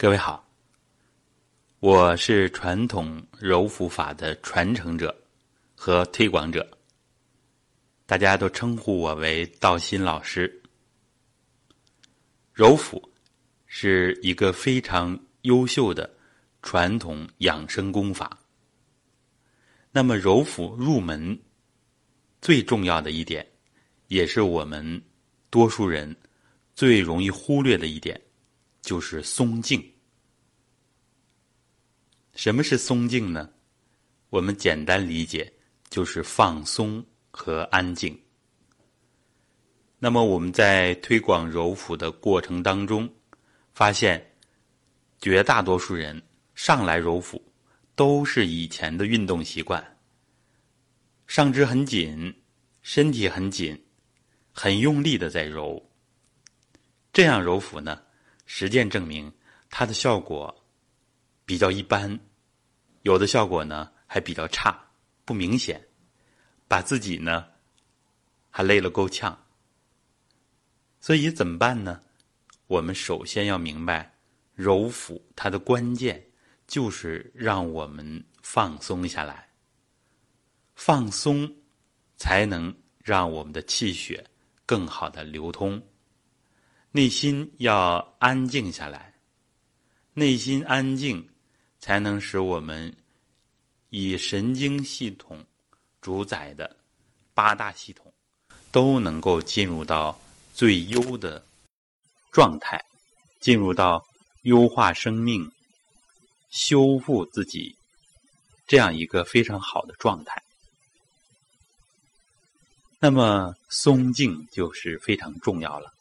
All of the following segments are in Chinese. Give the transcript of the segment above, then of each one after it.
各位好，我是传统柔腹法的传承者和推广者，大家都称呼我为道心老师。柔腹是一个非常优秀的传统养生功法。那么柔腹入门最重要的一点，也是我们多数人最容易忽略的一点。就是松静。什么是松静呢？我们简单理解就是放松和安静。那么我们在推广柔腹的过程当中，发现绝大多数人上来柔腹都是以前的运动习惯，上肢很紧，身体很紧，很用力的在揉。这样揉腹呢？实践证明，它的效果比较一般，有的效果呢还比较差，不明显，把自己呢还累了够呛。所以怎么办呢？我们首先要明白，揉腹它的关键就是让我们放松下来，放松才能让我们的气血更好的流通。内心要安静下来，内心安静，才能使我们以神经系统主宰的八大系统都能够进入到最优的状态，进入到优化生命、修复自己这样一个非常好的状态。那么松静就是非常重要了。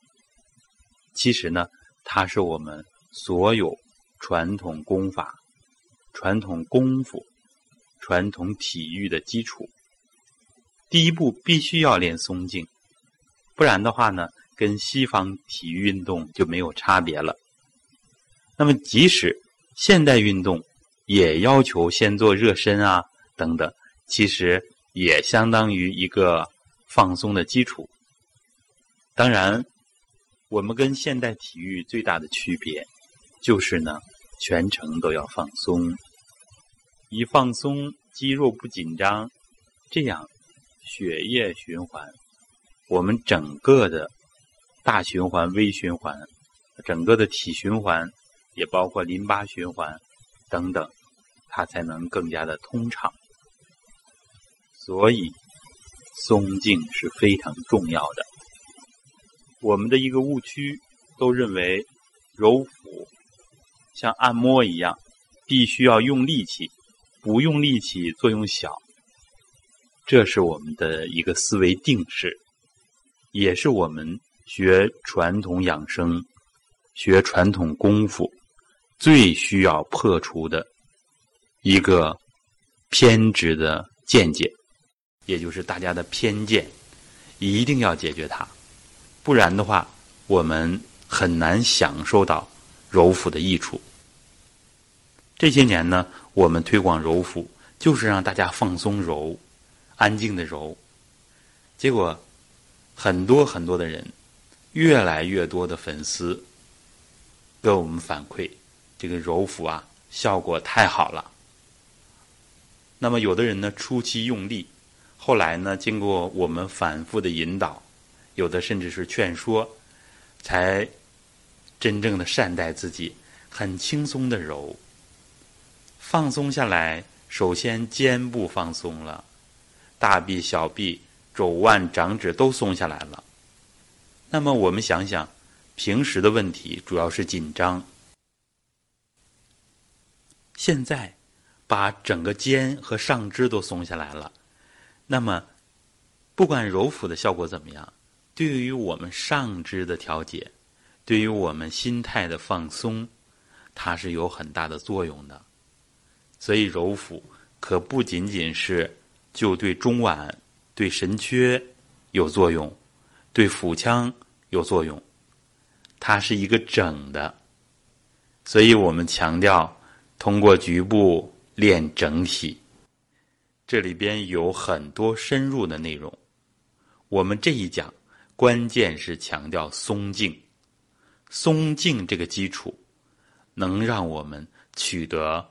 其实呢，它是我们所有传统功法、传统功夫、传统体育的基础。第一步必须要练松静，不然的话呢，跟西方体育运动就没有差别了。那么，即使现代运动也要求先做热身啊等等，其实也相当于一个放松的基础。当然。我们跟现代体育最大的区别，就是呢，全程都要放松。一放松，肌肉不紧张，这样血液循环，我们整个的大循环、微循环，整个的体循环，也包括淋巴循环等等，它才能更加的通畅。所以，松静是非常重要的。我们的一个误区，都认为揉腹像按摩一样，必须要用力气，不用力气作用小。这是我们的一个思维定式，也是我们学传统养生、学传统功夫最需要破除的一个偏执的见解，也就是大家的偏见，一定要解决它。不然的话，我们很难享受到揉腹的益处。这些年呢，我们推广揉腹，就是让大家放松揉，安静的揉。结果，很多很多的人，越来越多的粉丝，跟我们反馈，这个揉腹啊，效果太好了。那么，有的人呢，初期用力，后来呢，经过我们反复的引导。有的甚至是劝说，才真正的善待自己，很轻松的揉，放松下来。首先肩部放松了，大臂、小臂、肘腕、掌指都松下来了。那么我们想想，平时的问题主要是紧张，现在把整个肩和上肢都松下来了，那么不管揉腹的效果怎么样。对于我们上肢的调节，对于我们心态的放松，它是有很大的作用的。所以揉腹可不仅仅是就对中脘、对神阙有作用，对腹腔有作用，它是一个整的。所以我们强调通过局部练整体，这里边有很多深入的内容。我们这一讲。关键是强调松静，松静这个基础能让我们取得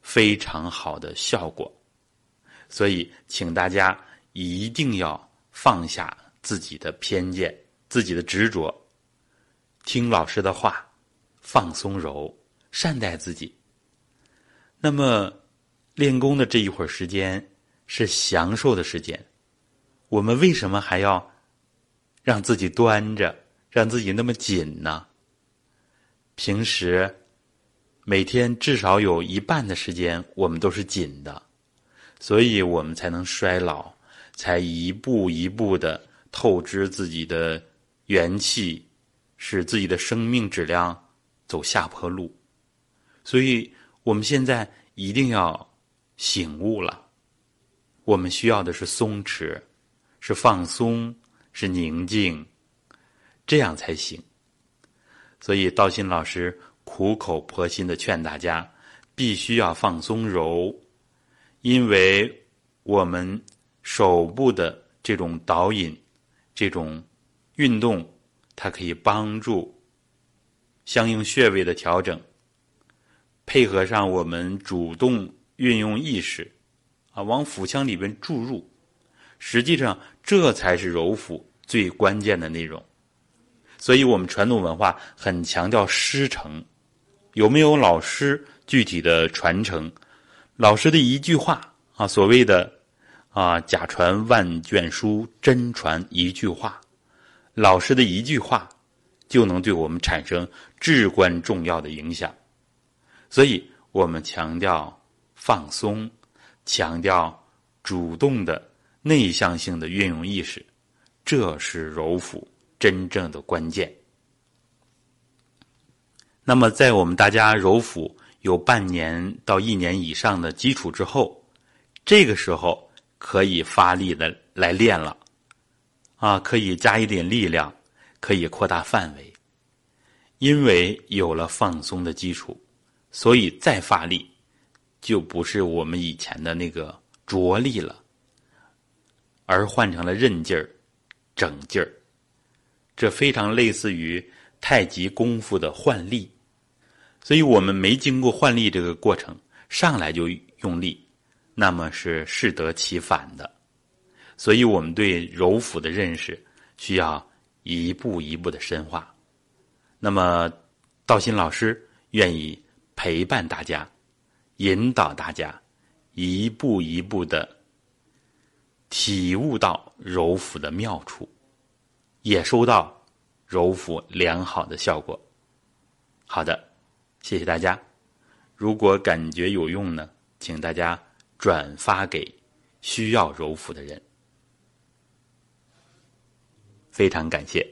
非常好的效果。所以，请大家一定要放下自己的偏见、自己的执着，听老师的话，放松柔，善待自己。那么，练功的这一会儿时间是享受的时间，我们为什么还要让自己端着？让自己那么紧呢？平时每天至少有一半的时间我们都是紧的，所以我们才能衰老，才一步一步的透支自己的元气，使自己的生命质量走下坡路。所以我们现在一定要醒悟了，我们需要的是松弛，是放松，是宁静。这样才行。所以道心老师苦口婆心的劝大家，必须要放松柔，因为我们手部的这种导引、这种运动，它可以帮助相应穴位的调整，配合上我们主动运用意识，啊，往腹腔里边注入，实际上这才是柔腹最关键的内容。所以我们传统文化很强调师承，有没有老师具体的传承？老师的一句话啊，所谓的啊“假传万卷书，真传一句话”，老师的一句话就能对我们产生至关重要的影响。所以我们强调放松，强调主动的内向性的运用意识，这是柔腹。真正的关键。那么，在我们大家揉腹有半年到一年以上的基础之后，这个时候可以发力的来练了，啊，可以加一点力量，可以扩大范围，因为有了放松的基础，所以再发力就不是我们以前的那个着力了，而换成了韧劲儿、整劲儿。这非常类似于太极功夫的换力，所以我们没经过换力这个过程，上来就用力，那么是适得其反的。所以我们对柔腹的认识需要一步一步的深化。那么道心老师愿意陪伴大家，引导大家一步一步的体悟到柔腹的妙处。也收到揉腹良好的效果。好的，谢谢大家。如果感觉有用呢，请大家转发给需要揉腹的人。非常感谢。